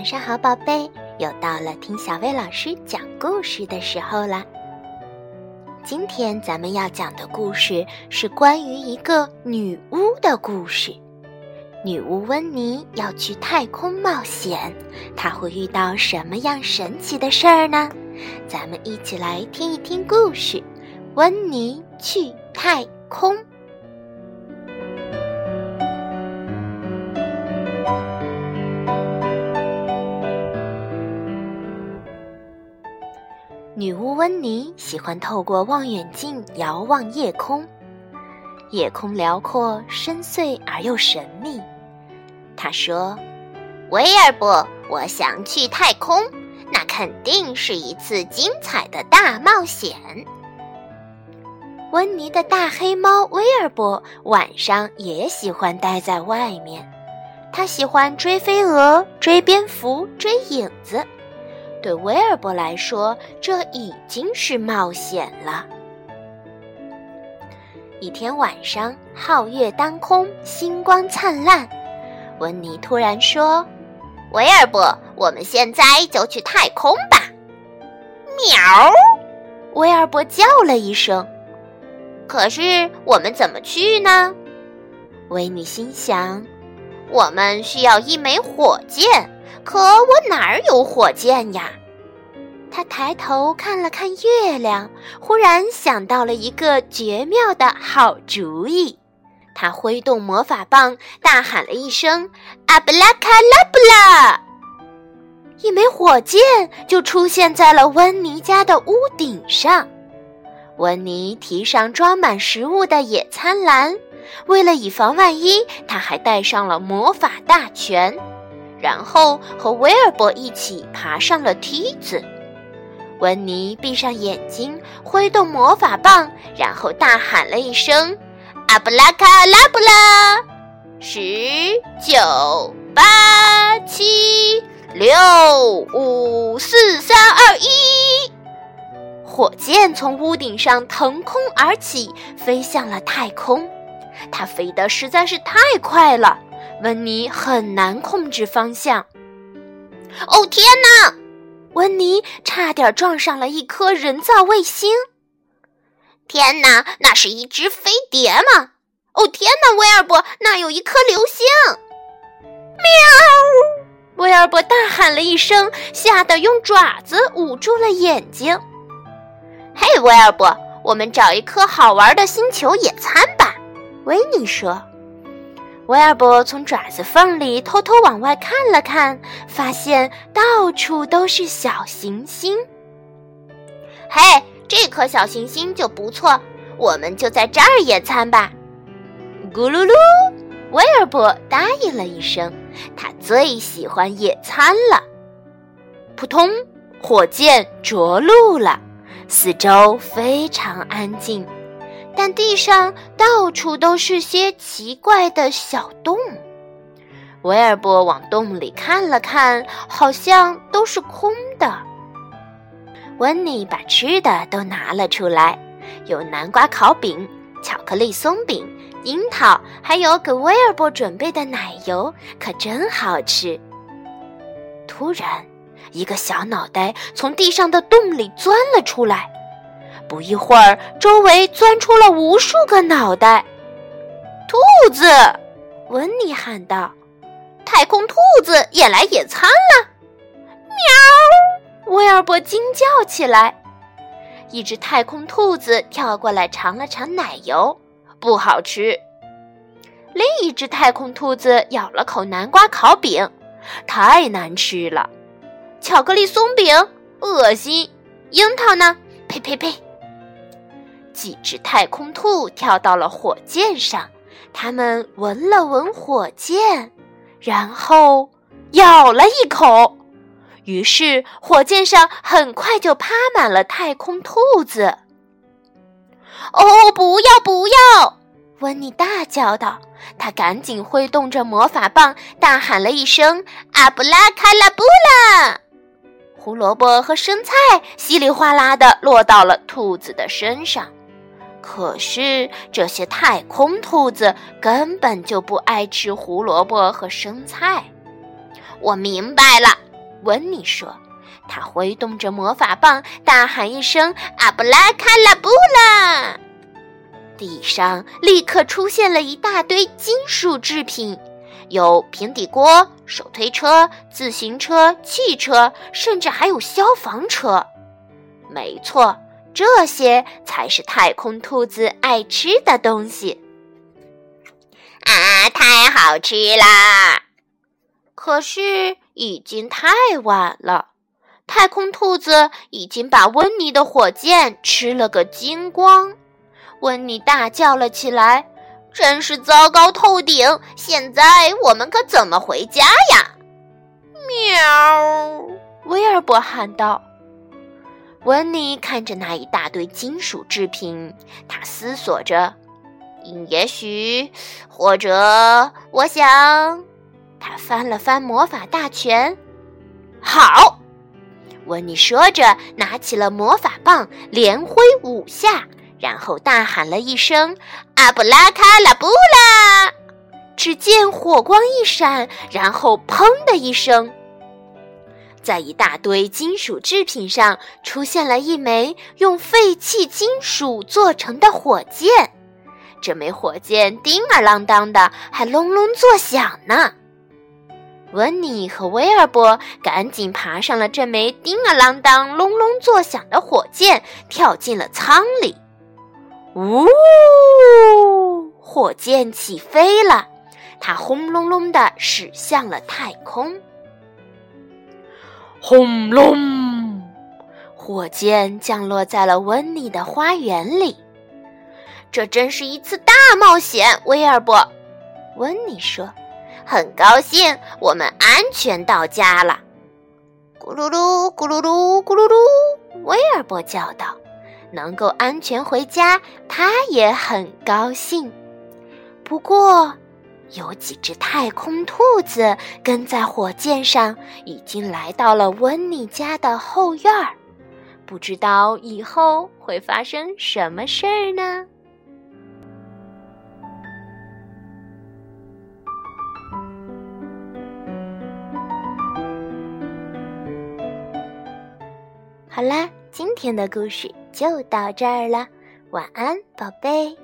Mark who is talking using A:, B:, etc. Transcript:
A: 晚上好，宝贝！又到了听小薇老师讲故事的时候了。今天咱们要讲的故事是关于一个女巫的故事。女巫温妮要去太空冒险，她会遇到什么样神奇的事儿呢？咱们一起来听一听故事：温妮去太空。女巫温妮喜欢透过望远镜遥望夜空，夜空辽阔、深邃而又神秘。她说：“
B: 威尔伯，我想去太空，那肯定是一次精彩的大冒险。”
A: 温妮的大黑猫威尔伯晚上也喜欢待在外面，他喜欢追飞蛾、追蝙蝠、追影子。对威尔伯来说，这已经是冒险了。一天晚上，皓月当空，星光灿烂。温妮突然说：“
B: 威尔伯，我们现在就去太空吧！”
A: 喵！威尔伯叫了一声。
B: 可是我们怎么去呢？
A: 维尼心想：“
B: 我们需要一枚火箭。”可我哪儿有火箭呀？
A: 他抬头看了看月亮，忽然想到了一个绝妙的好主意。他挥动魔法棒，大喊了一声：“阿布拉卡拉布拉！”一枚火箭就出现在了温妮家的屋顶上。温妮提上装满食物的野餐篮，为了以防万一，他还带上了魔法大全。然后和威尔伯一起爬上了梯子。温妮闭上眼睛，挥动魔法棒，然后大喊了一声：“阿布拉卡拉布拉！”
B: 十九八七六五四三二一，
A: 火箭从屋顶上腾空而起，飞向了太空。它飞得实在是太快了。温妮很难控制方向。
B: 哦天哪！
A: 温妮差点撞上了一颗人造卫星。
B: 天哪，那是一只飞碟吗？哦天哪，威尔伯，那有一颗流星！
A: 喵！威尔伯大喊了一声，吓得用爪子捂住了眼睛。
B: 嘿，威尔伯，我们找一颗好玩的星球野餐吧。
A: 维尼说。威尔伯从爪子缝里偷偷往外看了看，发现到处都是小行星。
B: 嘿，这颗小行星就不错，我们就在这儿野餐吧。
A: 咕噜噜，威尔伯答应了一声，他最喜欢野餐了。扑通，火箭着陆了，四周非常安静。但地上到处都是些奇怪的小洞。威尔伯往洞里看了看，好像都是空的。温妮把吃的都拿了出来，有南瓜烤饼、巧克力松饼、樱桃，还有给威尔伯准备的奶油，可真好吃。突然，一个小脑袋从地上的洞里钻了出来。不一会儿，周围钻出了无数个脑袋。
B: 兔子，
A: 温妮喊道：“
B: 太空兔子也来野餐了！”
A: 喵！威尔伯惊叫起来。一只太空兔子跳过来尝了尝奶油，不好吃。另一只太空兔子咬了口南瓜烤饼，太难吃了。巧克力松饼，恶心。樱桃呢？呸呸呸！几只太空兔跳到了火箭上，它们闻了闻火箭，然后咬了一口。于是火箭上很快就趴满了太空兔子。
B: 哦，不要不要！
A: 温妮大叫道。他赶紧挥动着魔法棒，大喊了一声：“阿布拉卡拉布拉！”胡萝卜和生菜稀里哗啦的落到了兔子的身上。可是这些太空兔子根本就不爱吃胡萝卜和生菜。
B: 我明白了，
A: 温妮说。他挥动着魔法棒，大喊一声：“阿布拉卡拉布拉！”地上立刻出现了一大堆金属制品，有平底锅、手推车、自行车、汽车，甚至还有消防车。没错，这些才是太空兔子爱吃的东西。
B: 啊，太好吃啦！
A: 可是已经太晚了。太空兔子已经把温妮的火箭吃了个精光，温妮大叫了起来：“
B: 真是糟糕透顶！现在我们可怎么回家呀？”
A: 喵！威尔伯喊道。温妮看着那一大堆金属制品，他思索着：“也许，或者，我想……”他翻了翻魔法大全，好。温妮说着，拿起了魔法棒，连挥五下，然后大喊了一声：“阿布拉卡拉布拉！”只见火光一闪，然后“砰”的一声，在一大堆金属制品上出现了一枚用废弃金属做成的火箭。这枚火箭叮儿啷当的，还隆隆作响呢。温妮和威尔伯赶紧爬上了这枚叮儿啷当、隆隆作响的火箭，跳进了舱里。呜！火箭起飞了，它轰隆隆地驶向了太空。轰隆！火箭降落在了温妮的花园里。这真是一次大冒险，威尔伯。温妮说。很高兴我们安全到家了，咕噜噜，咕噜噜，咕噜噜。威尔伯叫道：“能够安全回家，他也很高兴。”不过，有几只太空兔子跟在火箭上，已经来到了温妮家的后院儿。不知道以后会发生什么事儿呢？好啦，今天的故事就到这儿了，晚安，宝贝。